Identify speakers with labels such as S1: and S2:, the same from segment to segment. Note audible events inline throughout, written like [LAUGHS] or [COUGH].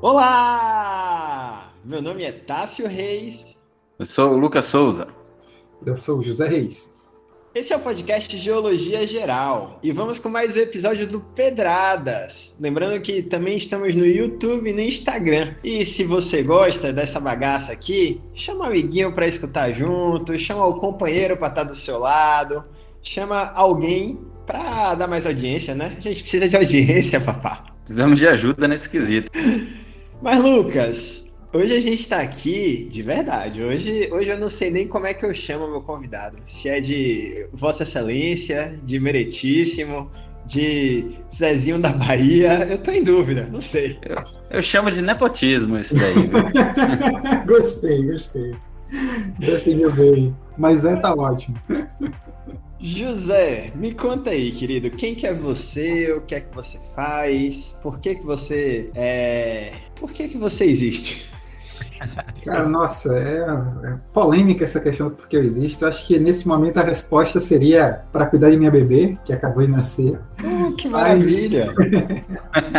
S1: Olá! Meu nome é Tássio Reis.
S2: Eu sou o Lucas Souza.
S3: Eu sou o José Reis.
S1: Esse é o podcast Geologia Geral e vamos com mais um episódio do Pedradas. Lembrando que também estamos no YouTube e no Instagram. E se você gosta dessa bagaça aqui, chama o amiguinho para escutar junto, chama o companheiro para estar do seu lado, chama alguém para dar mais audiência, né? A gente precisa de audiência, [LAUGHS] papá.
S2: Precisamos de ajuda nesse quesito.
S1: Mas Lucas, Hoje a gente está aqui de verdade. Hoje, hoje eu não sei nem como é que eu chamo meu convidado. Se é de Vossa Excelência, de Meretíssimo, de Zezinho da Bahia. Eu tô em dúvida, não sei.
S2: Eu, eu chamo de nepotismo esse daí, [LAUGHS]
S3: gostei, gostei. Decidiu bem. Mas é, tá ótimo.
S1: José, me conta aí, querido, quem que é você, o que é que você faz, por que que você é... Por que que você existe?
S3: Cara, nossa, é, é, polêmica essa questão do porquê eu existo. Eu acho que nesse momento a resposta seria para cuidar de minha bebê, que acabou de nascer.
S1: Oh, que maravilha!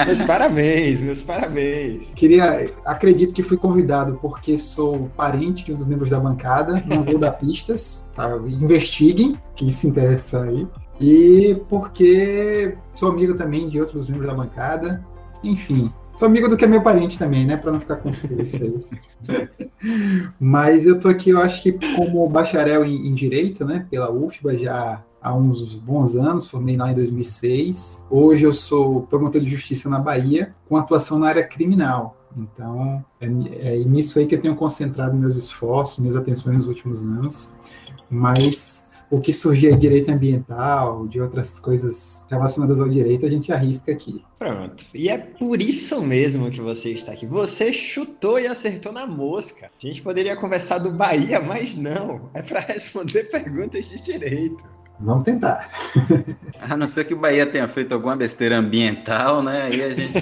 S1: meus parabéns, meus parabéns.
S3: Queria, acredito que fui convidado porque sou parente de um dos membros da bancada, não vou dar [LAUGHS] pistas, tá? investiguem, quem se interessa aí. E porque sou amigo também de outros membros da bancada. Enfim, Sou amigo do que é meu parente também, né? Para não ficar confuso. [LAUGHS] Mas eu tô aqui, eu acho que como bacharel em, em Direito, né? Pela UFBA já há uns bons anos, formei lá em 2006. Hoje eu sou promotor de justiça na Bahia, com atuação na área criminal. Então, é, é nisso aí que eu tenho concentrado meus esforços, minhas atenções nos últimos anos. Mas o que surgir de direito ambiental, de outras coisas relacionadas ao direito, a gente arrisca aqui.
S1: Pronto. E é por isso mesmo que você está aqui. Você chutou e acertou na mosca. A gente poderia conversar do Bahia, mas não. É para [LAUGHS] responder perguntas de direito.
S3: Vamos tentar.
S2: A não ser que o Bahia tenha feito alguma besteira ambiental, né? Aí a gente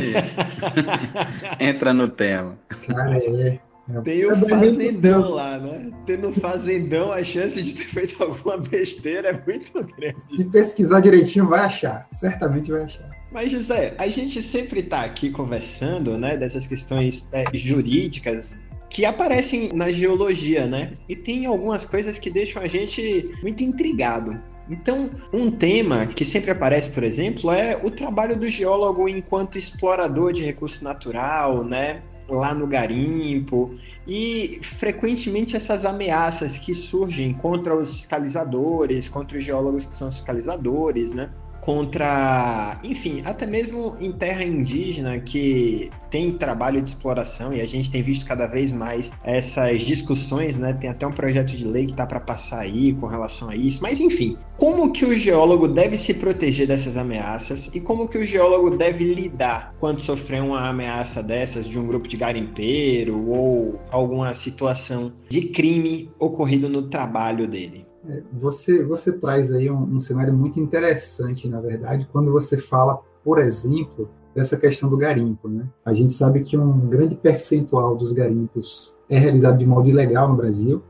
S2: [LAUGHS] [LAUGHS] entra no tema.
S3: Cara, é.
S1: É, Tem o fazendão lá, né? Tendo fazendão, a chance de ter feito alguma besteira é muito grande.
S3: Se pesquisar direitinho, vai achar. Certamente vai achar.
S1: Mas, José, a gente sempre está aqui conversando, né, dessas questões é, jurídicas que aparecem na geologia, né? E tem algumas coisas que deixam a gente muito intrigado. Então, um tema que sempre aparece, por exemplo, é o trabalho do geólogo enquanto explorador de recurso natural, né? Lá no garimpo e frequentemente essas ameaças que surgem contra os fiscalizadores, contra os geólogos que são fiscalizadores, né? Contra, enfim, até mesmo em terra indígena que tem trabalho de exploração e a gente tem visto cada vez mais essas discussões, né? Tem até um projeto de lei que tá para passar aí com relação a isso. Mas enfim, como que o geólogo deve se proteger dessas ameaças e como que o geólogo deve lidar quando sofrer uma ameaça dessas de um grupo de garimpeiro ou alguma situação de crime ocorrido no trabalho dele?
S3: É, você, você traz aí um, um, cenário muito interessante, na verdade, quando você fala, por exemplo, dessa questão do garimpo. Né? A gente sabe que um grande percentual dos garimpos é realizado de modo ilegal no Brasil,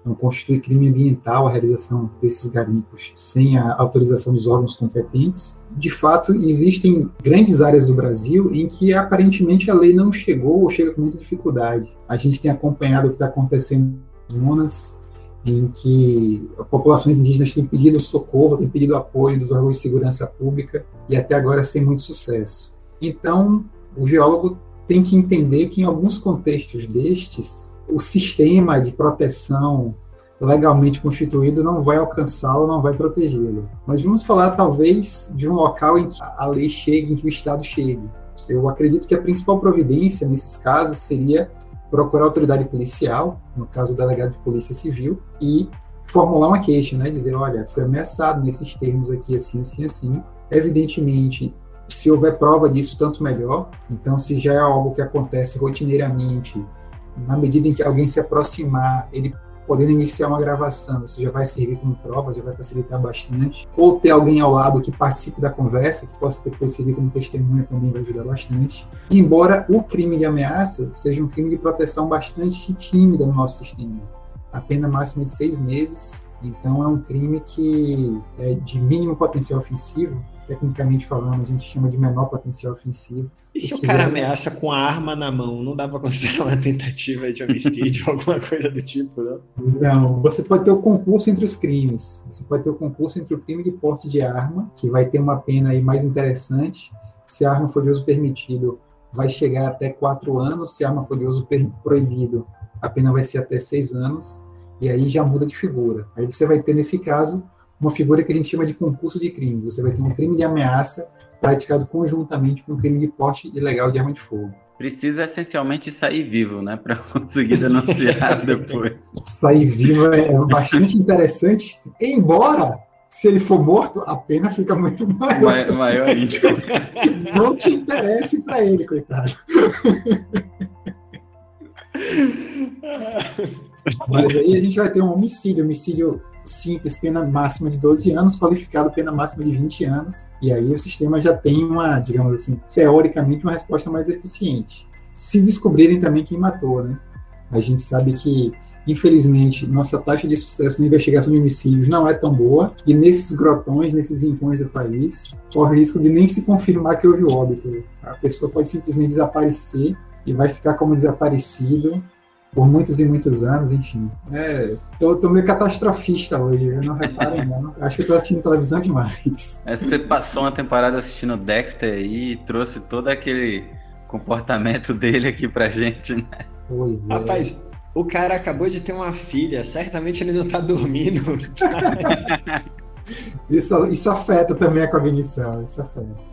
S3: então constitui crime ambiental a realização desses garimpos sem a autorização dos órgãos competentes. De fato, existem grandes áreas do Brasil em que aparentemente a lei não chegou ou chega com muita dificuldade. A gente tem acompanhado o que está acontecendo em Minas, em que populações indígenas têm pedido socorro, têm pedido apoio dos órgãos de segurança pública e até agora sem muito sucesso. Então, o geólogo tem que entender que em alguns contextos destes, o sistema de proteção legalmente constituído não vai alcançá-lo, não vai protegê-lo. Mas vamos falar talvez de um local em que a lei chegue, em que o Estado chegue. Eu acredito que a principal providência nesses casos seria procurar a autoridade policial, no caso o delegado de polícia civil, e formular uma queixa, né? Dizer, olha, foi ameaçado nesses termos aqui, assim, assim, assim. Evidentemente, se houver prova disso, tanto melhor. Então, se já é algo que acontece rotineiramente, na medida em que alguém se aproximar, ele podendo iniciar uma gravação, isso já vai servir como prova, já vai facilitar bastante. Ou ter alguém ao lado que participe da conversa, que possa depois servir como testemunha também vai ajudar bastante. Embora o crime de ameaça seja um crime de proteção bastante tímida no nosso sistema. A pena máxima é de seis meses, então é um crime que é de mínimo potencial ofensivo, tecnicamente falando, a gente chama de menor potencial ofensivo.
S1: E se o cara ameaça com a arma na mão, não dá para considerar uma tentativa de homicídio, [LAUGHS] alguma coisa do tipo, não?
S3: Não, você pode ter o concurso entre os crimes. Você pode ter o concurso entre o crime de porte de arma, que vai ter uma pena aí mais interessante. Se a arma for de uso permitido, vai chegar até quatro anos. Se a arma for de uso proibido, a pena vai ser até seis anos. E aí já muda de figura. Aí você vai ter, nesse caso, uma figura que a gente chama de concurso de crimes. Você vai ter um crime de ameaça praticado conjuntamente com um crime de porte ilegal de arma de fogo.
S2: Precisa essencialmente sair vivo, né, para [LAUGHS] conseguir denunciar [LAUGHS] depois.
S3: Sair vivo é bastante interessante, embora se ele for morto, a pena fica muito maior.
S2: Maior, maior ainda. [LAUGHS]
S3: Não te interesse para ele, coitado. Mas aí a gente vai ter um homicídio, homicídio simples, pena máxima de 12 anos, qualificado pena máxima de 20 anos, e aí o sistema já tem uma, digamos assim, teoricamente uma resposta mais eficiente. Se descobrirem também quem matou, né? A gente sabe que, infelizmente, nossa taxa de sucesso na investigação de homicídios não é tão boa, e nesses grotões, nesses rincões do país, corre o risco de nem se confirmar que houve óbito. A pessoa pode simplesmente desaparecer e vai ficar como desaparecido por muitos e muitos anos, enfim. É, tô, tô meio catastrofista hoje, eu não reparem não. Acho que eu tô assistindo televisão demais.
S2: É, você passou uma temporada assistindo Dexter aí e trouxe todo aquele comportamento dele aqui pra gente, né?
S3: Pois é.
S1: Rapaz, o cara acabou de ter uma filha, certamente ele não tá dormindo. [LAUGHS]
S3: isso, isso afeta também a cognição, isso afeta.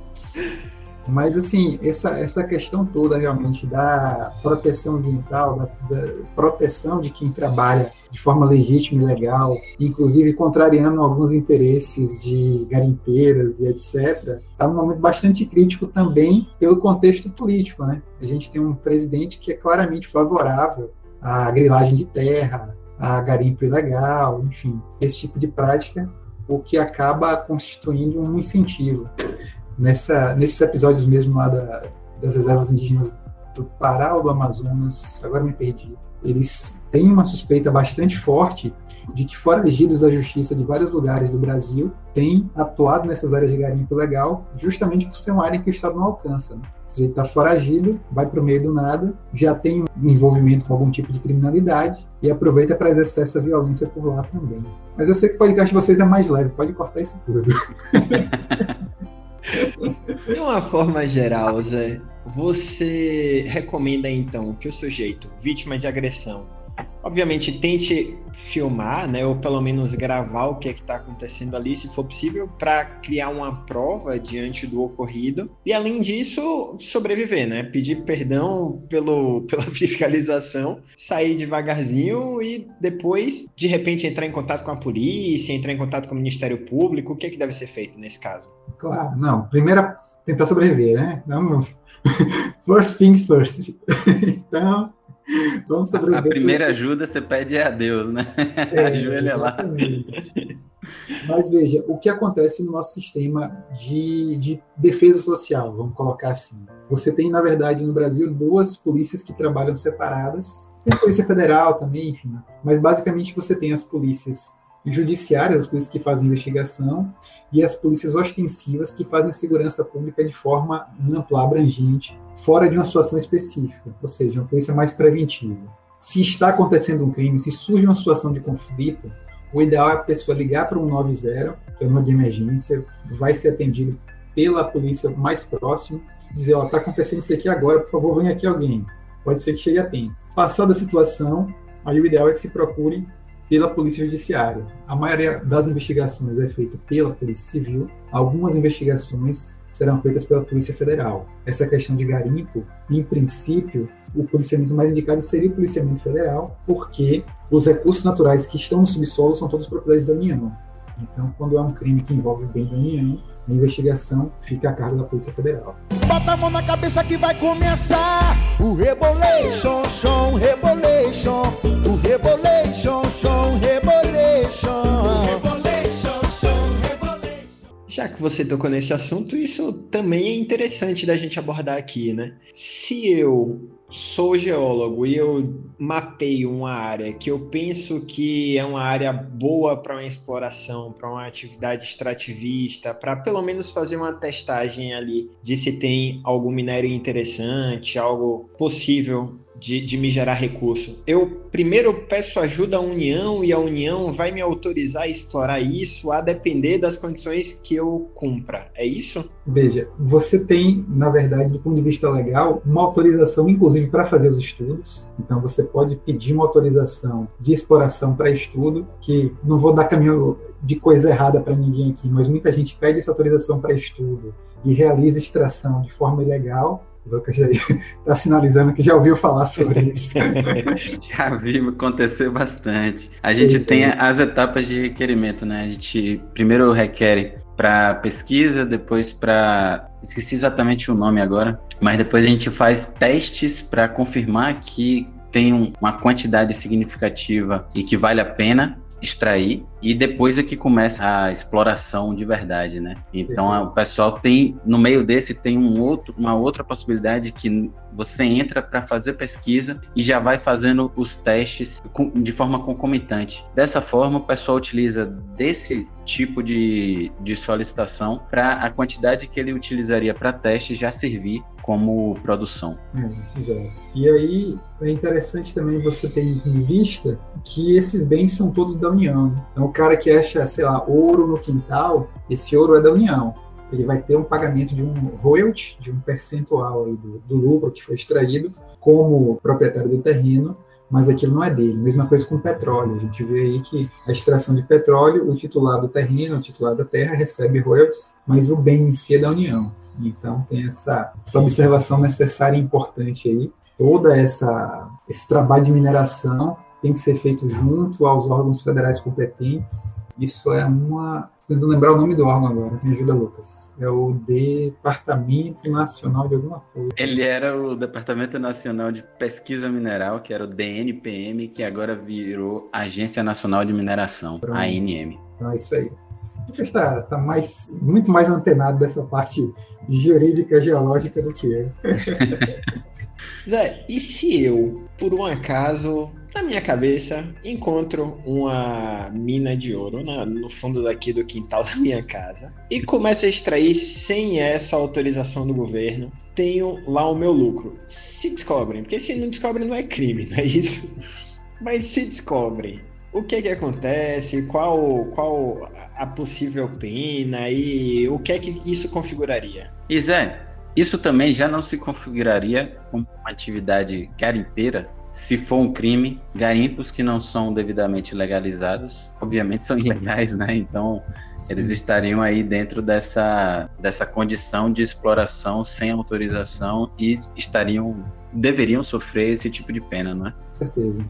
S3: Mas, assim, essa, essa questão toda realmente da proteção ambiental, da, da, proteção de quem trabalha de forma legítima e legal, inclusive contrariando alguns interesses de garimpeiras e etc., está num momento bastante crítico também pelo contexto político. Né? A gente tem um presidente que é claramente favorável à grilagem de terra, a garimpo ilegal, enfim, esse tipo de prática, o que acaba constituindo um incentivo nessa, nesses episódios mesmo lá da, das reservas indígenas do Pará ou do Amazonas, agora me perdi, eles têm uma suspeita bastante forte de que foragidos da justiça de vários lugares do Brasil têm atuado nessas áreas de garimpo legal justamente por ser uma área que o Estado não alcança. Né? Ele está foragido, vai para o meio do nada, já tem um envolvimento com algum tipo de criminalidade e aproveita para exercer essa violência por lá também. Mas eu sei que o podcast de vocês é mais leve, pode cortar isso tudo. [LAUGHS]
S1: De uma forma geral, Zé, você recomenda então que o sujeito, vítima de agressão, obviamente tente filmar, né, ou pelo menos gravar o que é está acontecendo ali, se for possível, para criar uma prova diante do ocorrido. E além disso, sobreviver, né, pedir perdão pelo, [LAUGHS] pela fiscalização, sair devagarzinho e depois, de repente, entrar em contato com a polícia, entrar em contato com o Ministério Público. O que é que deve ser feito nesse caso?
S3: Claro, não. Primeiro, tentar sobreviver, né? Não, [LAUGHS] first things first. [LAUGHS] então,
S2: Vamos sobreviver. A primeira ajuda você pede a Deus, né? É, [LAUGHS] Ajoelha lá.
S3: Mas veja, o que acontece no nosso sistema de, de defesa social, vamos colocar assim. Você tem, na verdade, no Brasil, duas polícias que trabalham separadas. Tem a Polícia Federal também, enfim. Mas basicamente você tem as polícias judiciárias, as polícias que fazem investigação, e as polícias ostensivas que fazem segurança pública de forma ampla, abrangente, fora de uma situação específica, ou seja, uma polícia mais preventiva. Se está acontecendo um crime, se surge uma situação de conflito, o ideal é a pessoa ligar para um 90, que é o número de emergência, vai ser atendido pela polícia mais próxima, dizer, ó, está acontecendo isso aqui agora, por favor, venha aqui alguém. Pode ser que chegue a tempo. Passada a situação, aí o ideal é que se procure pela Polícia Judiciária. A maioria das investigações é feita pela Polícia Civil, algumas investigações serão feitas pela Polícia Federal. Essa questão de garimpo, em princípio, o policiamento mais indicado seria o policiamento federal, porque os recursos naturais que estão no subsolo são todos propriedades da União. Então, quando há um crime que envolve bem da União, a investigação fica a cargo da Polícia Federal.
S4: Bota a mão na cabeça que vai começar o Rebolation, som, Rebolation, o Rebolation, som, Rebolation.
S1: Já que você tocou nesse assunto, isso também é interessante da gente abordar aqui, né? Se eu sou geólogo e eu mapeio uma área que eu penso que é uma área boa para uma exploração, para uma atividade extrativista, para pelo menos fazer uma testagem ali de se tem algum minério interessante, algo possível de, de me gerar recurso. Eu primeiro peço ajuda à União e a União vai me autorizar a explorar isso a depender das condições que eu cumpra. É isso?
S3: Veja, você tem, na verdade, do ponto de vista legal, uma autorização, inclusive, para fazer os estudos. Então, você pode pedir uma autorização de exploração para estudo, que não vou dar caminho de coisa errada para ninguém aqui, mas muita gente pede essa autorização para estudo e realiza extração de forma ilegal o Lucas já está [LAUGHS] sinalizando que já ouviu falar sobre [LAUGHS] isso.
S2: já vi acontecer bastante. A gente tem as etapas de requerimento, né? A gente primeiro requer para pesquisa, depois para. Esqueci exatamente o nome agora, mas depois a gente faz testes para confirmar que tem uma quantidade significativa e que vale a pena extrair e depois é que começa a exploração de verdade, né? Então o pessoal tem no meio desse tem um outro, uma outra possibilidade que você entra para fazer pesquisa e já vai fazendo os testes de forma concomitante. Dessa forma o pessoal utiliza desse tipo de, de solicitação para a quantidade que ele utilizaria para teste já servir como produção.
S3: É, exato. E aí é interessante também você ter em vista que esses bens são todos da União. Então o cara que acha, sei lá, ouro no quintal, esse ouro é da União. Ele vai ter um pagamento de um royalty, de um percentual do, do lucro que foi extraído como proprietário do terreno, mas aquilo não é dele. Mesma coisa com petróleo. A gente vê aí que a extração de petróleo, o titular do terreno, o titular da terra recebe royalties, mas o bem em si é da União. Então tem essa, essa observação necessária e importante aí. Toda essa esse trabalho de mineração tem que ser feito junto aos órgãos federais competentes. Isso é uma tentando lembrar o nome do órgão agora. Me ajuda, Lucas. É o Departamento Nacional de alguma coisa.
S2: Ele era o Departamento Nacional de Pesquisa Mineral, que era o DNPM, que agora virou Agência Nacional de Mineração, Pronto. ANM.
S3: Então é isso aí. Lucas está tá mais, muito mais antenado dessa parte jurídica geológica do que eu. [LAUGHS]
S1: Zé, e se eu, por um acaso, na minha cabeça, encontro uma mina de ouro na, no fundo daqui do quintal [LAUGHS] da minha casa e começo a extrair sem essa autorização do governo. Tenho lá o meu lucro. Se descobrem, porque se não descobrem não é crime, não é isso? Mas se descobrem, o que que acontece? Qual, qual a possível pena e o que é que isso configuraria?
S2: E Zé, isso também já não se configuraria como uma atividade garimpeira se for um crime, garimpos que não são devidamente legalizados, obviamente são [LAUGHS] ilegais, né? Então, Sim. eles estariam aí dentro dessa, dessa condição de exploração sem autorização e estariam deveriam sofrer esse tipo de pena, não é?
S3: Com certeza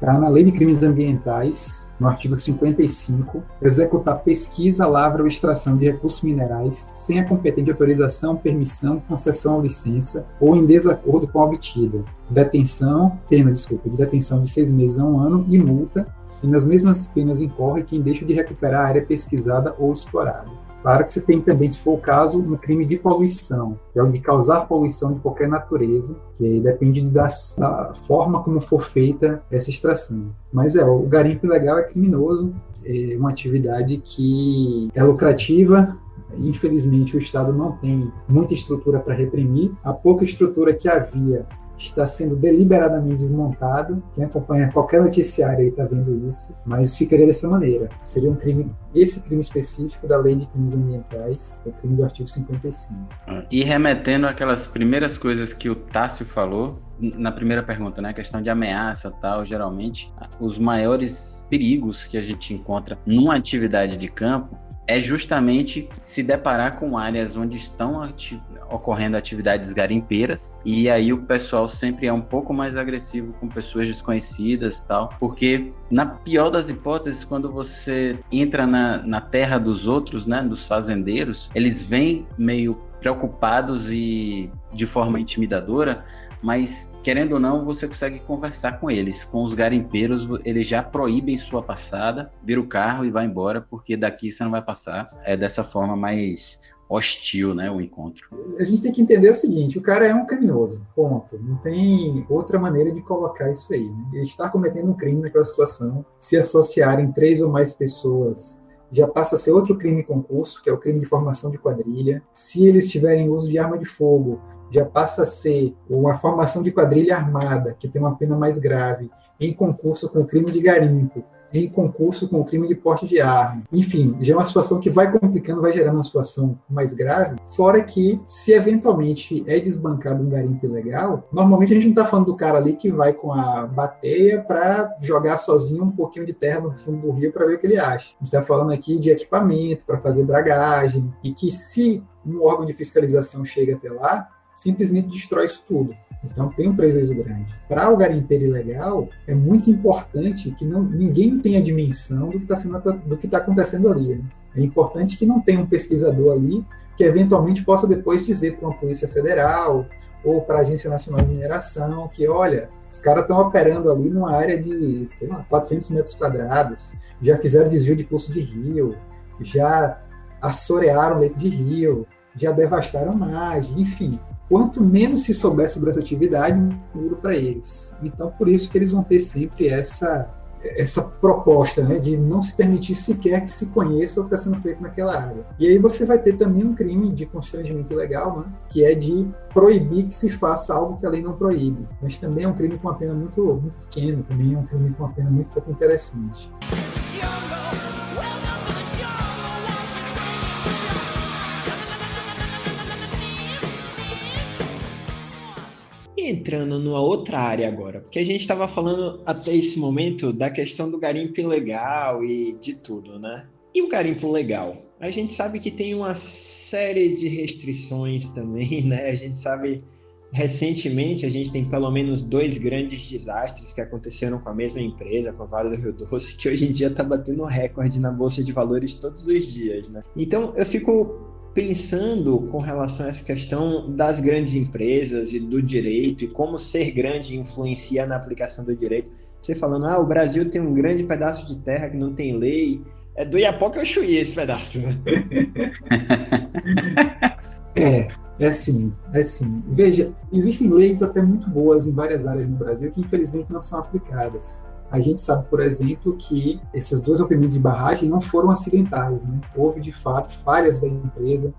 S3: para, na Lei de Crimes Ambientais, no artigo 55, executar pesquisa, lavra ou extração de recursos minerais sem a competente autorização, permissão, concessão ou licença ou em desacordo com a obtida. Detenção, pena, desculpa, de detenção de seis meses a um ano e multa, e nas mesmas penas incorre quem deixa de recuperar a área pesquisada ou explorada. Claro que você tem também, se for o caso, um crime de poluição, que é o de causar poluição de qualquer natureza, que depende da, da forma como for feita essa extração. Mas é, o garimpo ilegal é criminoso, é uma atividade que é lucrativa, Infelizmente, o Estado não tem muita estrutura para reprimir. A pouca estrutura que havia está sendo deliberadamente desmontado. Quem acompanha qualquer noticiário aí está vendo isso, mas ficaria dessa maneira. Seria um crime, esse crime específico da Lei de Crimes Ambientais, o crime do artigo 55.
S2: E remetendo aquelas primeiras coisas que o Tássio falou, na primeira pergunta, né, a questão de ameaça tal, geralmente os maiores perigos que a gente encontra numa atividade de campo é justamente se deparar com áreas onde estão ati ocorrendo atividades garimpeiras e aí o pessoal sempre é um pouco mais agressivo com pessoas desconhecidas tal, porque na pior das hipóteses, quando você entra na, na terra dos outros, né, dos fazendeiros, eles vêm meio preocupados e de forma intimidadora mas querendo ou não, você consegue conversar com eles. Com os garimpeiros, eles já proíbem sua passada, vira o carro e vai embora, porque daqui você não vai passar. É dessa forma mais hostil, né, o encontro.
S3: A gente tem que entender o seguinte: o cara é um criminoso, ponto. Não tem outra maneira de colocar isso aí. Né? Ele está cometendo um crime naquela situação. Se associarem três ou mais pessoas já passa a ser outro crime concurso, que é o crime de formação de quadrilha. Se eles tiverem uso de arma de fogo, já passa a ser uma formação de quadrilha armada, que tem uma pena mais grave, em concurso com o crime de garimpo, em concurso com o crime de porte de arma. Enfim, já é uma situação que vai complicando, vai gerando uma situação mais grave. Fora que, se eventualmente é desbancado um garimpo ilegal, normalmente a gente não está falando do cara ali que vai com a bateia para jogar sozinho um pouquinho de terra no fundo do rio para ver o que ele acha. A gente está falando aqui de equipamento para fazer dragagem e que se um órgão de fiscalização chega até lá, simplesmente destrói isso tudo. Então tem um prejuízo grande. Para o garimpeiro ilegal, é muito importante que não, ninguém tenha dimensão do que está do que está acontecendo ali. Né? É importante que não tenha um pesquisador ali que eventualmente possa depois dizer para uma polícia federal ou para a Agência Nacional de Mineração que, olha, os caras estão operando ali numa área de, sei lá, 400 metros quadrados, já fizeram desvio de curso de rio, já assorearam leito de rio, já devastaram margem, enfim quanto menos se souber sobre essa atividade, duro para eles. Então, por isso que eles vão ter sempre essa essa proposta né, de não se permitir sequer que se conheça o que está sendo feito naquela área. E aí você vai ter também um crime de constrangimento ilegal, né, que é de proibir que se faça algo que a lei não proíbe. Mas também é um crime com uma pena muito, muito pequena, também é um crime com uma pena muito pouco interessante.
S1: Entrando numa outra área agora, porque a gente estava falando até esse momento da questão do garimpo ilegal e de tudo, né? E o garimpo legal? A gente sabe que tem uma série de restrições também, [LAUGHS] né? A gente sabe, recentemente, a gente tem pelo menos dois grandes desastres que aconteceram com a mesma empresa, com a Vale do Rio Doce, [LAUGHS] que hoje em dia está batendo recorde na Bolsa de Valores todos os dias, né? Então, eu fico pensando com relação a essa questão das grandes empresas e do direito e como ser grande influencia na aplicação do direito. Você falando, ah, o Brasil tem um grande pedaço de terra que não tem lei. É do Iapoca eu chuí esse pedaço. [LAUGHS]
S3: É, é assim, é assim. Veja, existem leis até muito boas em várias áreas no Brasil que infelizmente não são aplicadas. A gente sabe, por exemplo, que esses dois rompimentos de barragem não foram acidentais, né? Houve, de fato, falhas da empresa,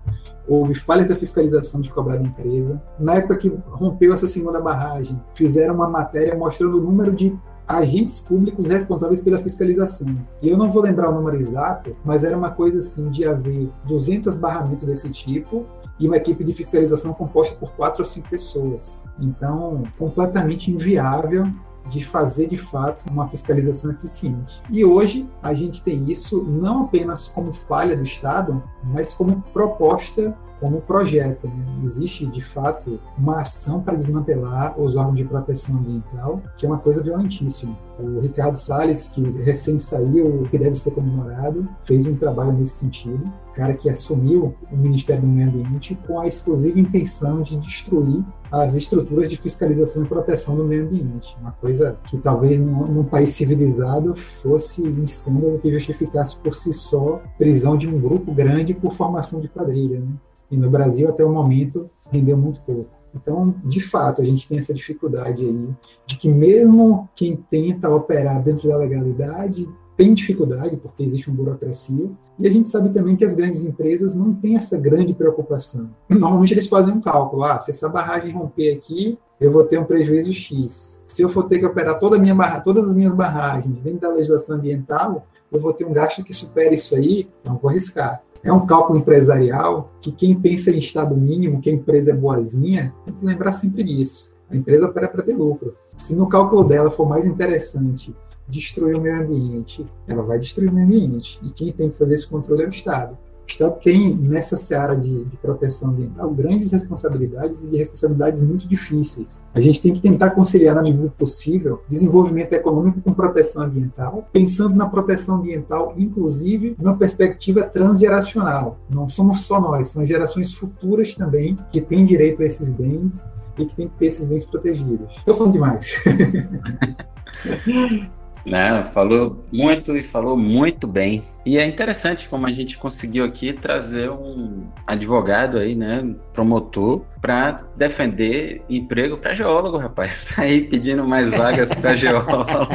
S3: houve falhas da fiscalização de cobrar da empresa. Na época que rompeu essa segunda barragem, fizeram uma matéria mostrando o número de agentes públicos responsáveis pela fiscalização. E eu não vou lembrar o número exato, mas era uma coisa assim de haver 200 barramentos desse tipo e uma equipe de fiscalização composta por quatro ou cinco pessoas. Então, completamente inviável de fazer de fato uma fiscalização eficiente. E hoje a gente tem isso não apenas como falha do Estado, mas como proposta como projeto. Né? Existe, de fato, uma ação para desmantelar os órgãos de proteção ambiental, que é uma coisa violentíssima. O Ricardo Salles, que recém saiu, que deve ser comemorado, fez um trabalho nesse sentido. Cara que assumiu o Ministério do Meio Ambiente com a exclusiva intenção de destruir as estruturas de fiscalização e proteção do meio ambiente. Uma coisa que talvez num, num país civilizado fosse um escândalo que justificasse por si só prisão de um grupo grande por formação de quadrilha. Né? E no Brasil, até o momento, rendeu muito pouco. Então, de fato, a gente tem essa dificuldade aí de que mesmo quem tenta operar dentro da legalidade tem dificuldade, porque existe uma burocracia, e a gente sabe também que as grandes empresas não têm essa grande preocupação. Normalmente eles fazem um cálculo, ah, se essa barragem romper aqui, eu vou ter um prejuízo X. Se eu for ter que operar toda minha barra, todas as minhas barragens dentro da legislação ambiental, eu vou ter um gasto que supere isso aí, então vou arriscar. É um cálculo empresarial que quem pensa em estado mínimo, que a empresa é boazinha, tem que lembrar sempre disso. A empresa opera para ter lucro. Se no cálculo dela for mais interessante destruir o meio ambiente, ela vai destruir o meio ambiente. E quem tem que fazer esse controle é o Estado. O Estado tem, nessa seara de, de, proteção ambiental, grandes responsabilidades e responsabilidades muito difíceis. A gente tem que tentar conciliar, na medida possível, desenvolvimento econômico com proteção ambiental, pensando na proteção ambiental, inclusive, numa perspectiva transgeracional. Não somos só nós, são gerações futuras também que têm direito a esses bens e que têm que ter esses bens protegidos. Estou falando demais. [LAUGHS]
S2: Não, falou muito e falou muito bem. E é interessante como a gente conseguiu aqui trazer um advogado aí, né, promotor, para defender emprego para geólogo, rapaz. [LAUGHS] Tá aí pedindo mais vagas para [LAUGHS] geólogo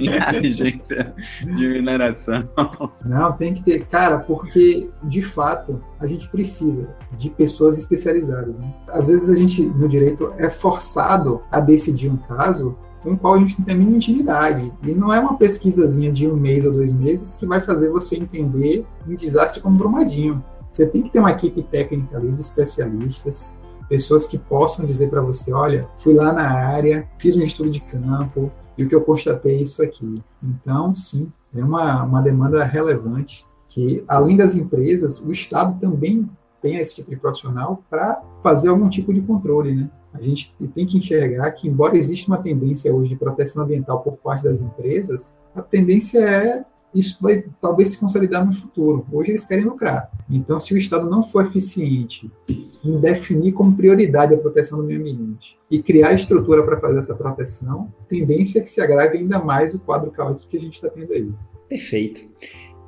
S2: na agência de mineração.
S3: Não, tem que ter, cara, porque de fato a gente precisa de pessoas especializadas. Né? Às vezes a gente no direito é forçado a decidir um caso com o qual a gente não tem a mínima intimidade. E não é uma pesquisazinha de um mês ou dois meses que vai fazer você entender um desastre como Brumadinho. Você tem que ter uma equipe técnica ali de especialistas, pessoas que possam dizer para você, olha, fui lá na área, fiz um estudo de campo e o que eu constatei é isso aqui. Então, sim, é uma, uma demanda relevante que, além das empresas, o Estado também tem esse tipo de profissional para fazer algum tipo de controle, né? A gente tem que enxergar que, embora exista uma tendência hoje de proteção ambiental por parte das empresas, a tendência é isso vai talvez se consolidar no futuro. Hoje eles querem lucrar. Então, se o Estado não for eficiente em definir como prioridade a proteção do meio ambiente e criar estrutura para fazer essa proteção, tendência é que se agrave ainda mais o quadro caótico que a gente está tendo aí.
S1: Perfeito.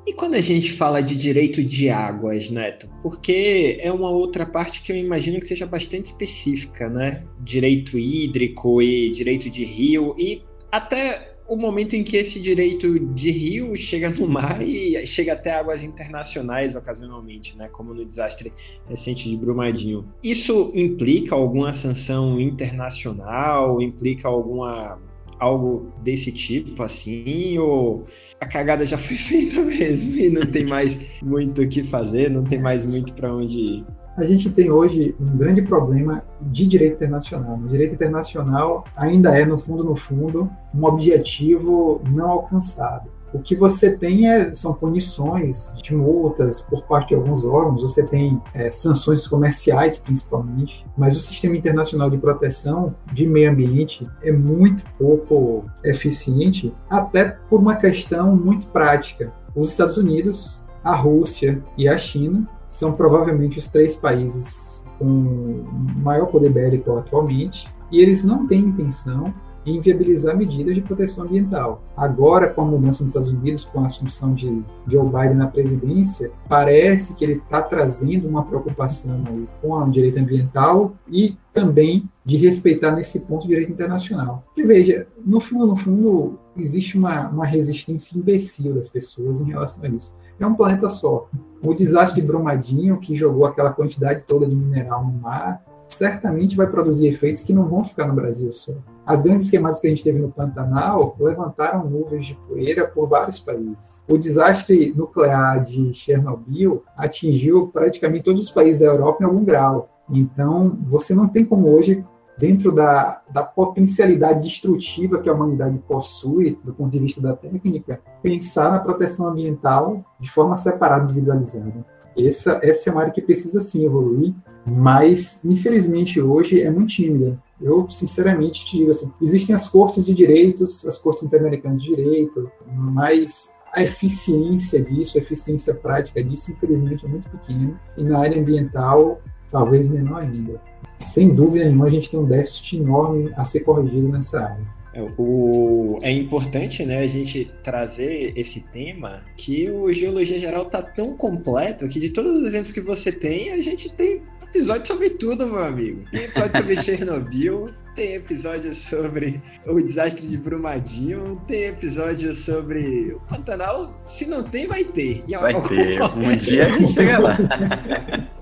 S1: E quando a gente fala de direito de águas, Neto? Porque é uma outra parte que eu imagino que seja bastante específica, né? Direito hídrico e direito de rio e até o momento em que esse direito de rio chega no mar e chega até águas internacionais ocasionalmente, né, como no desastre recente de Brumadinho. Isso implica alguma sanção internacional? Implica alguma algo desse tipo assim ou a cagada já foi [LAUGHS] feita mesmo e não tem mais muito o que fazer, não tem mais muito para onde ir.
S3: A gente tem hoje um grande problema de direito internacional. O direito internacional ainda é, no fundo, no fundo, um objetivo não alcançado. O que você tem é, são punições de multas por parte de alguns órgãos, você tem é, sanções comerciais, principalmente, mas o sistema internacional de proteção de meio ambiente é muito pouco eficiente, até por uma questão muito prática. Os Estados Unidos, a Rússia e a China são provavelmente os três países com maior poder bélico atualmente, e eles não têm intenção em viabilizar medidas de proteção ambiental. Agora, com a mudança nos Estados Unidos, com a assunção de Joe Biden na presidência, parece que ele está trazendo uma preocupação com o direito ambiental e também de respeitar nesse ponto o direito internacional. Que veja, no fundo, no fundo, existe uma, uma resistência imbecil das pessoas em relação a isso. É um planeta só. O desastre de Brumadinho, que jogou aquela quantidade toda de mineral no mar, certamente vai produzir efeitos que não vão ficar no Brasil só. As grandes queimadas que a gente teve no Pantanal levantaram nuvens de poeira por vários países. O desastre nuclear de Chernobyl atingiu praticamente todos os países da Europa em algum grau. Então, você não tem como hoje, dentro da, da potencialidade destrutiva que a humanidade possui, do ponto de vista da técnica, pensar na proteção ambiental de forma separada, individualizada. Essa, essa é uma área que precisa sim evoluir, mas infelizmente hoje é muito tímida. Eu, sinceramente, te digo assim: existem as cortes de direitos, as cortes interamericanas de direito, mas a eficiência disso, a eficiência prática disso, infelizmente, é muito pequena. E na área ambiental, talvez menor ainda. Sem dúvida nenhuma, a gente tem um déficit enorme a ser corrigido nessa área.
S1: É, o, é importante né, a gente trazer esse tema que o Geologia Geral está tão completo que de todos os exemplos que você tem, a gente tem episódio sobre tudo, meu amigo. Tem episódio sobre [LAUGHS] Chernobyl, tem episódio sobre o desastre de Brumadinho, tem episódio sobre o Pantanal. Se não tem, vai ter.
S2: vai ter. Um dia a gente chega lá. [LAUGHS]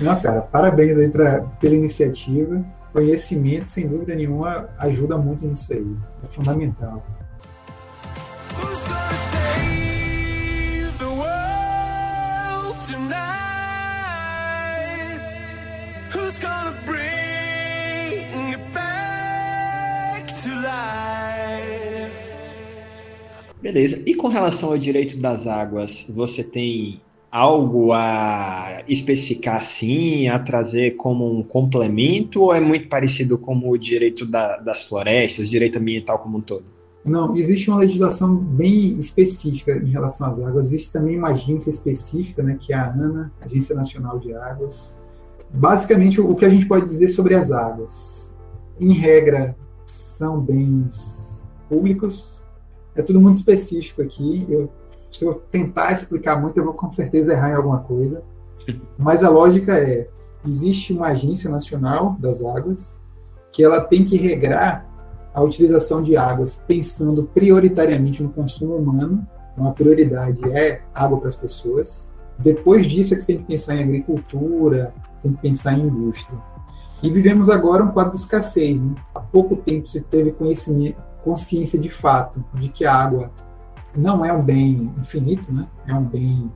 S3: Não, cara, parabéns aí pra, pela iniciativa. Conhecimento, sem dúvida nenhuma, ajuda muito nisso aí. É fundamental.
S1: Beleza. E com relação ao direito das águas, você tem algo a especificar assim, a trazer como um complemento, ou é muito parecido com o direito da, das florestas, direito ambiental como um todo?
S3: Não, existe uma legislação bem específica em relação às águas. Existe também uma agência específica, né, que é a ANA, Agência Nacional de Águas. Basicamente, o que a gente pode dizer sobre as águas? Em regra, são bens públicos, é tudo muito específico aqui. Eu, se eu tentar explicar muito, eu vou com certeza errar em alguma coisa. [LAUGHS] Mas a lógica é: existe uma agência nacional das águas que ela tem que regrar a utilização de águas pensando prioritariamente no consumo humano. Então, a prioridade é água para as pessoas. Depois disso é que você tem que pensar em agricultura, tem que pensar em indústria. E vivemos agora um quadro de escassez. Né? Há pouco tempo se teve conhecimento, consciência de fato de que a água não é um bem infinito, né? é um bem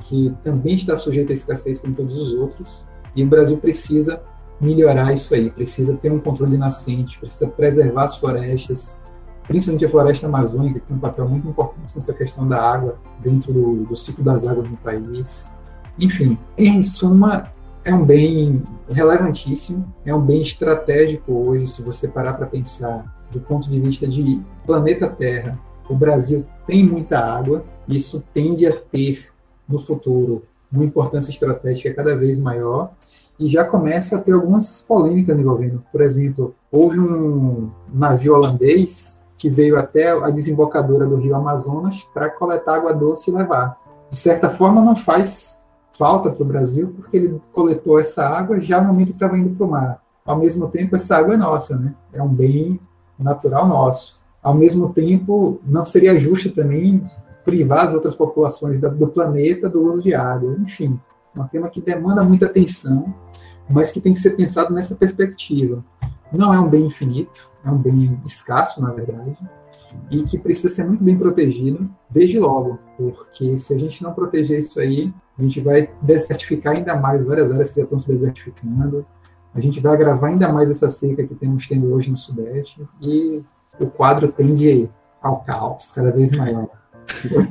S3: que também está sujeito à escassez como todos os outros. E o Brasil precisa melhorar isso aí, precisa ter um controle nascente, precisa preservar as florestas, principalmente a floresta amazônica, que tem um papel muito importante nessa questão da água, dentro do, do ciclo das águas no país. Enfim, em suma, é um bem relevantíssimo, é um bem estratégico hoje, se você parar para pensar do ponto de vista de planeta Terra. O Brasil tem muita água, isso tende a ter no futuro uma importância estratégica cada vez maior e já começa a ter algumas polêmicas envolvendo. Por exemplo, houve um navio holandês que veio até a desembocadura do rio Amazonas para coletar água doce e levar. De certa forma, não faz falta para o Brasil, porque ele coletou essa água já no momento que estava indo para o mar. Ao mesmo tempo, essa água é nossa, né? É um bem natural nosso. Ao mesmo tempo, não seria justo também privar as outras populações do planeta do uso de água. Enfim, é um tema que demanda muita atenção, mas que tem que ser pensado nessa perspectiva. Não é um bem infinito, é um bem escasso, na verdade, e que precisa ser muito bem protegido desde logo, porque se a gente não proteger isso aí, a gente vai desertificar ainda mais várias áreas que já estão se desertificando, a gente vai agravar ainda mais essa seca que temos tendo hoje no Sudeste, e o quadro tende ao caos cada vez maior. [LAUGHS]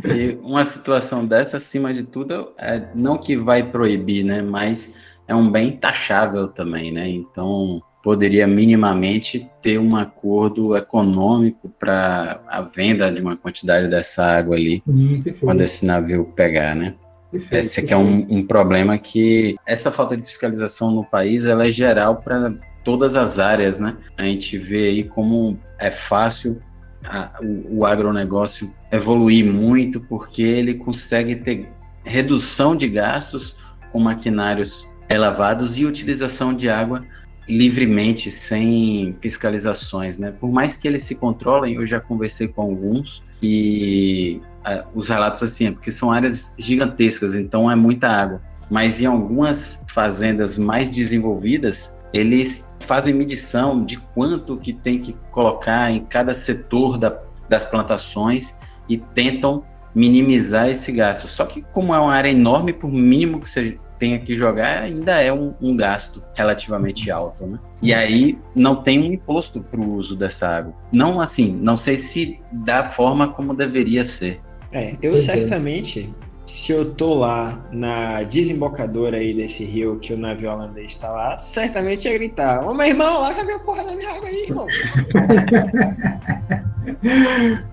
S2: E uma situação dessa, acima de tudo, é não que vai proibir, né? Mas é um bem taxável também, né? Então poderia minimamente ter um acordo econômico para a venda de uma quantidade dessa água ali Sim, quando esse navio pegar, né? Perfeito, esse aqui é um, um, problema que essa falta de fiscalização no país ela é geral para todas as áreas, né? A gente vê aí como é fácil a, o, o agronegócio evoluir muito porque ele consegue ter redução de gastos com maquinários elevados e utilização de água livremente, sem fiscalizações, né? Por mais que eles se controlem, eu já conversei com alguns e uh, os relatos assim, é porque são áreas gigantescas, então é muita água. Mas em algumas fazendas mais desenvolvidas, eles fazem medição de quanto que tem que colocar em cada setor da, das plantações e tentam minimizar esse gasto. Só que como é uma área enorme, por mínimo que você tenha que jogar, ainda é um, um gasto relativamente alto, né? E aí não tem um imposto para o uso dessa água. Não assim, não sei se da forma como deveria ser.
S1: É, eu pois é. certamente é se eu tô lá na desembocadora aí desse rio que o navio holandês está lá, certamente ia gritar: Ô meu irmão, lá cadê a porra da minha água aí, irmão? [LAUGHS]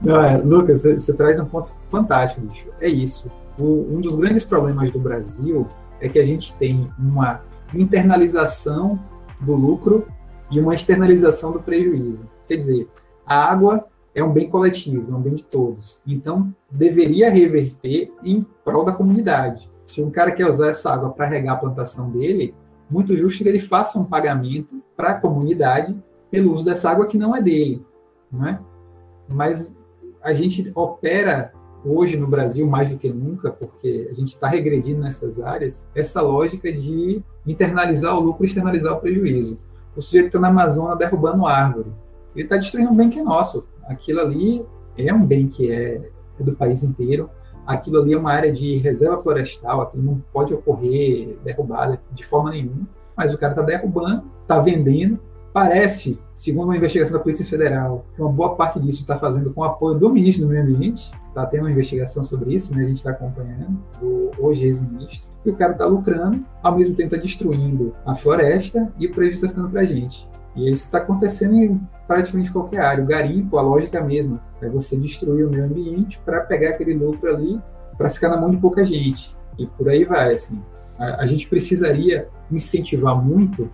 S3: Não, é, Lucas, você, você, traz um ponto fantástico, bicho. É isso. O, um dos grandes problemas do Brasil é que a gente tem uma internalização do lucro e uma externalização do prejuízo. Quer dizer, a água é um bem coletivo, é um bem de todos. Então, deveria reverter em prol da comunidade. Se um cara quer usar essa água para regar a plantação dele, muito justo que ele faça um pagamento para a comunidade pelo uso dessa água que não é dele, não é? Mas a gente opera hoje no Brasil mais do que nunca, porque a gente está regredindo nessas áreas, essa lógica de internalizar o lucro e externalizar o prejuízo. O sujeito está na Amazônia derrubando árvore, ele está destruindo um bem que é nosso aquilo ali é um bem que é, é do país inteiro. Aquilo ali é uma área de reserva florestal, aquilo não pode ocorrer derrubada de forma nenhuma. Mas o cara está derrubando, está vendendo. Parece, segundo uma investigação da Polícia Federal, que uma boa parte disso está fazendo com o apoio do ministro do Meio Ambiente. Está tendo uma investigação sobre isso, né? a gente está acompanhando, do hoje ex-ministro. E o cara está lucrando, ao mesmo tempo está destruindo a floresta e o prejuízo está ficando para a gente. E isso está acontecendo em praticamente qualquer área. O garimpo, a lógica é a mesma. É você destruir o meio ambiente para pegar aquele lucro ali para ficar na mão de pouca gente. E por aí vai, assim. A, a gente precisaria incentivar muito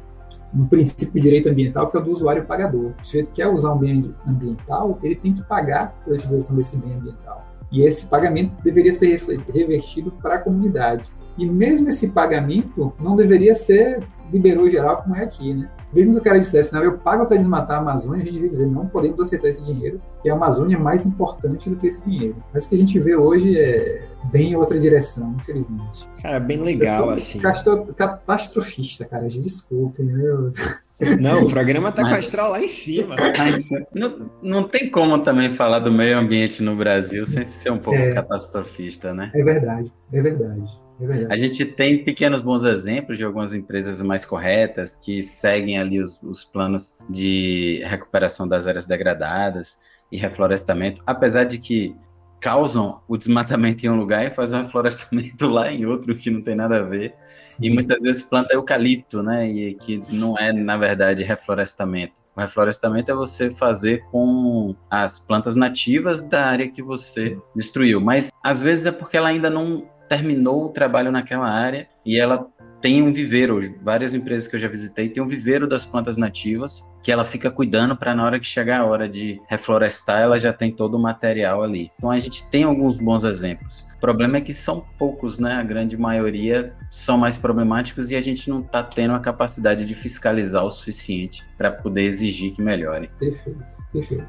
S3: um princípio de direito ambiental que é o do usuário pagador. O sujeito quer usar um bem ambiental, ele tem que pagar pela utilização desse bem ambiental. E esse pagamento deveria ser revertido para a comunidade. E mesmo esse pagamento não deveria ser liberou geral como é aqui, né? Mesmo que o cara dissesse, não, eu pago para desmatar a Amazônia, a gente vai dizer, não podemos aceitar esse dinheiro, que a Amazônia é mais importante do que esse dinheiro. Mas o que a gente vê hoje é bem outra direção, infelizmente.
S1: Cara, bem legal, assim.
S3: Catastrofista, cara, desculpem, meu.
S1: Não, o programa tá Mas... com a astral lá em cima.
S2: não, não tem como também falar do meio ambiente no Brasil sem ser um pouco é, catastrofista, né?
S3: É verdade, é verdade. É
S2: a gente tem pequenos bons exemplos de algumas empresas mais corretas que seguem ali os, os planos de recuperação das áreas degradadas e reflorestamento, apesar de que causam o desmatamento em um lugar e fazem o reflorestamento lá em outro que não tem nada a ver. Sim. E muitas vezes planta eucalipto, né? E que não é, na verdade, reflorestamento. O reflorestamento é você fazer com as plantas nativas da área que você destruiu. Mas às vezes é porque ela ainda não terminou o trabalho naquela área e ela tem um viveiro. Várias empresas que eu já visitei têm um viveiro das plantas nativas que ela fica cuidando para na hora que chegar a hora de reflorestar, ela já tem todo o material ali. Então a gente tem alguns bons exemplos. O problema é que são poucos, né? A grande maioria são mais problemáticos e a gente não está tendo a capacidade de fiscalizar o suficiente para poder exigir que melhore.
S3: Perfeito, perfeito.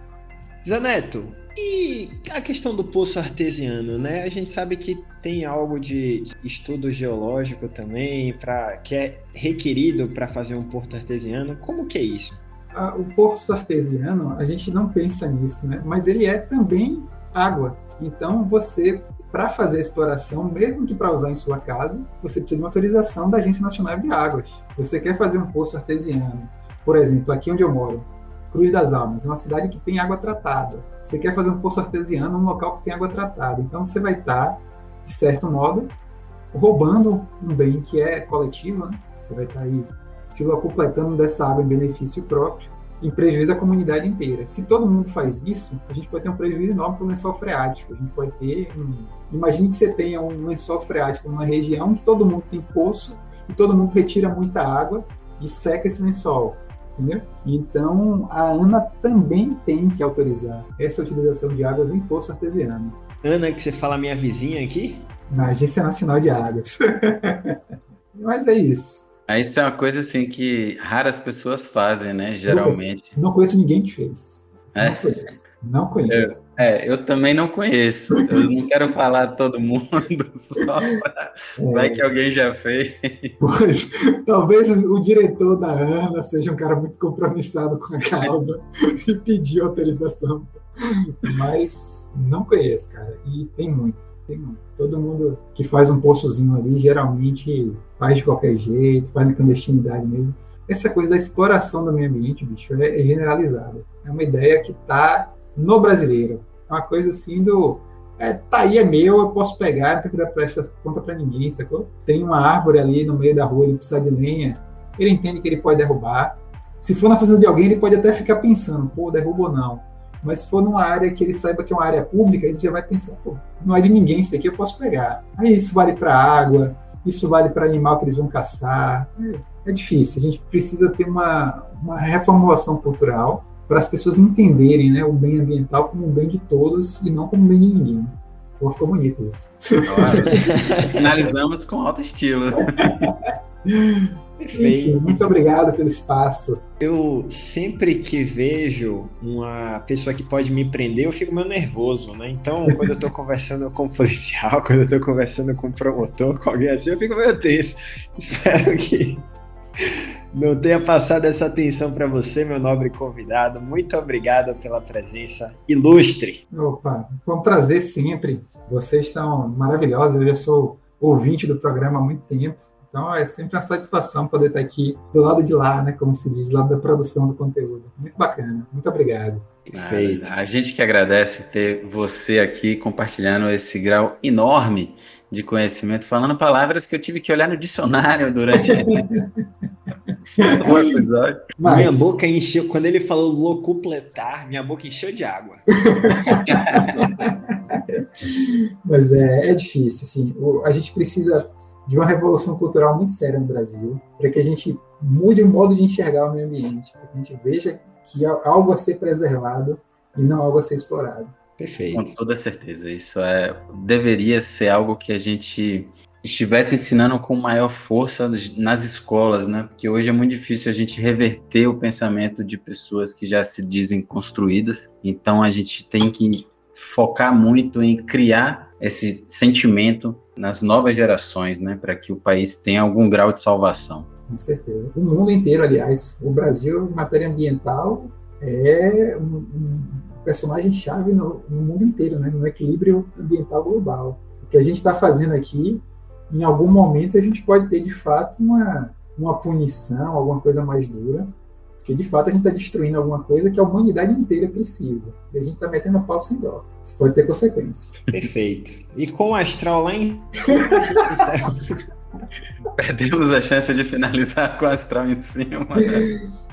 S1: Zaneto, e a questão do poço artesiano, né? A gente sabe que tem algo de estudo geológico também, para que é requerido para fazer um porto artesiano. Como que é isso?
S3: O poço artesiano, a gente não pensa nisso, né? Mas ele é também água. Então, você, para fazer a exploração, mesmo que para usar em sua casa, você precisa de uma autorização da Agência Nacional de Águas. Você quer fazer um poço artesiano, por exemplo, aqui onde eu moro, Cruz das Almas, uma cidade que tem água tratada. Você quer fazer um poço artesiano num local que tem água tratada. Então você vai estar, de certo modo, roubando um bem que é coletivo, né? Você vai estar aí se locupletando dessa água em benefício próprio, em prejuízo da comunidade inteira. Se todo mundo faz isso, a gente pode ter um prejuízo enorme para o lençol freático. A gente pode ter um... Imagine que você tenha um lençol freático numa região que todo mundo tem poço e todo mundo retira muita água e seca esse lençol entendeu? Então, a ANA também tem que autorizar essa utilização de águas em poço artesiano.
S1: Ana, que você fala minha vizinha aqui?
S3: Na Agência Nacional de Águas. [LAUGHS] Mas é isso.
S2: Isso é uma coisa assim que raras pessoas fazem, né? Geralmente.
S3: Não conheço, ninguém que fez. É? Não conheço. Não conheço.
S2: Eu, é, eu também não conheço. Eu não quero falar todo mundo, [LAUGHS] só pra... é. vai que alguém já fez.
S3: Pois, talvez o diretor da ANA seja um cara muito compromissado com a causa [LAUGHS] e pediu autorização. Mas não conheço, cara. E tem muito, tem muito. Todo mundo que faz um poçozinho ali, geralmente faz de qualquer jeito, faz na clandestinidade mesmo. Essa coisa da exploração do meio ambiente, bicho, é, é generalizada. É uma ideia que está no brasileiro. É uma coisa assim do. É, tá aí, é meu, eu posso pegar, não tem que dar presta conta para ninguém, sacou? Tem uma árvore ali no meio da rua, ele precisa de lenha, ele entende que ele pode derrubar. Se for na fazenda de alguém, ele pode até ficar pensando, pô, derrubo ou não. Mas se for numa área que ele saiba que é uma área pública, ele já vai pensar, pô, não é de ninguém isso aqui, eu posso pegar. Aí isso vale para água, isso vale para animal que eles vão caçar. É, é, difícil, a gente precisa ter uma, uma reformulação cultural para as pessoas entenderem né, o bem ambiental como um bem de todos e não como um bem de ninguém. Pô, ficou bonito isso. [LAUGHS]
S2: Finalizamos com alto estilo.
S3: Enfim, muito obrigado pelo espaço.
S1: Eu sempre que vejo uma pessoa que pode me prender, eu fico meio nervoso, né? Então, quando eu tô [LAUGHS] conversando com o policial, quando eu tô conversando com o promotor, com alguém assim, eu fico meio tenso. Espero que não tenha passado essa atenção para você, meu nobre convidado. Muito obrigado pela presença ilustre.
S3: Opa, foi um prazer sempre. Vocês são maravilhosos. Eu já sou ouvinte do programa há muito tempo. Então é sempre uma satisfação poder estar aqui do lado de lá, né? Como se diz, do lado da produção do conteúdo. Muito bacana. Muito obrigado.
S2: Perfeito. A gente que agradece ter você aqui compartilhando esse grau enorme de conhecimento, falando palavras que eu tive que olhar no dicionário durante [LAUGHS] o episódio.
S1: Mas... Minha boca encheu, quando ele falou locupletar, minha boca encheu de água. [LAUGHS]
S3: Mas é, é difícil, assim, a gente precisa de uma revolução cultural muito séria no Brasil, para que a gente mude o modo de enxergar o meio ambiente, para que a gente veja que há algo a ser preservado e não algo a ser explorado.
S2: Perfeito. Com toda certeza. Isso é deveria ser algo que a gente estivesse ensinando com maior força nas escolas, né? Porque hoje é muito difícil a gente reverter o pensamento de pessoas que já se dizem construídas. Então a gente tem que focar muito em criar esse sentimento nas novas gerações, né, para que o país tenha algum grau de salvação.
S3: Com certeza. O mundo inteiro, aliás, o Brasil, em matéria ambiental, é um, um personagem-chave no, no, mundo inteiro, né, no equilíbrio ambiental global. O que a gente está fazendo aqui, em algum momento, a gente pode ter, de fato, uma, uma punição, alguma coisa mais dura, porque de fato a gente está destruindo alguma coisa que a humanidade inteira precisa. E a gente está metendo a pau sem dó. Isso pode ter consequência.
S1: Perfeito. E com o astral lá em. [LAUGHS]
S2: Perdemos a chance de finalizar com o astral em cima.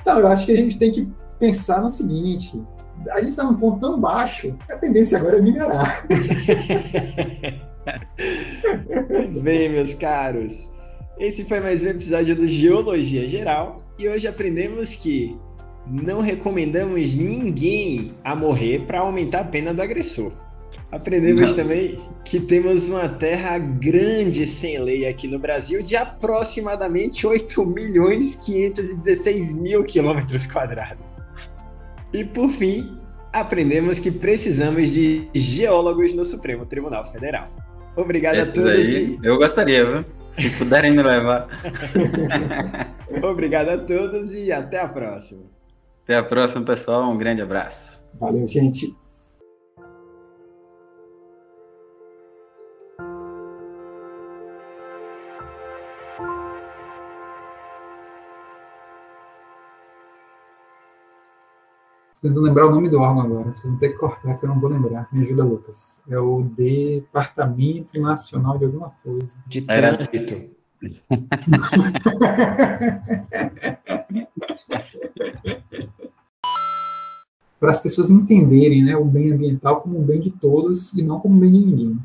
S3: Não, eu acho que a gente tem que pensar no seguinte: a gente está num ponto tão baixo, a tendência agora é melhorar. [LAUGHS]
S1: pois bem, meus caros. Esse foi mais um episódio do Geologia Geral e hoje aprendemos que não recomendamos ninguém a morrer para aumentar a pena do agressor. Aprendemos não. também que temos uma terra grande sem lei aqui no Brasil de aproximadamente 8 milhões 516 mil quilômetros quadrados. E por fim, aprendemos que precisamos de geólogos no Supremo Tribunal Federal. Obrigado Esse a todos. Aí,
S2: e... Eu gostaria, viu? Se puderem me levar. [LAUGHS]
S1: Obrigado a todos e até a próxima.
S2: Até a próxima, pessoal. Um grande abraço.
S3: Valeu, gente. Tentando lembrar o nome do órgão agora. Vocês vão ter que cortar, que eu não vou lembrar. Me ajuda, Lucas. É o Departamento Nacional de alguma coisa.
S1: De trânsito. [LAUGHS]
S3: Para as pessoas entenderem né, o bem ambiental como um bem de todos e não como um bem de ninguém.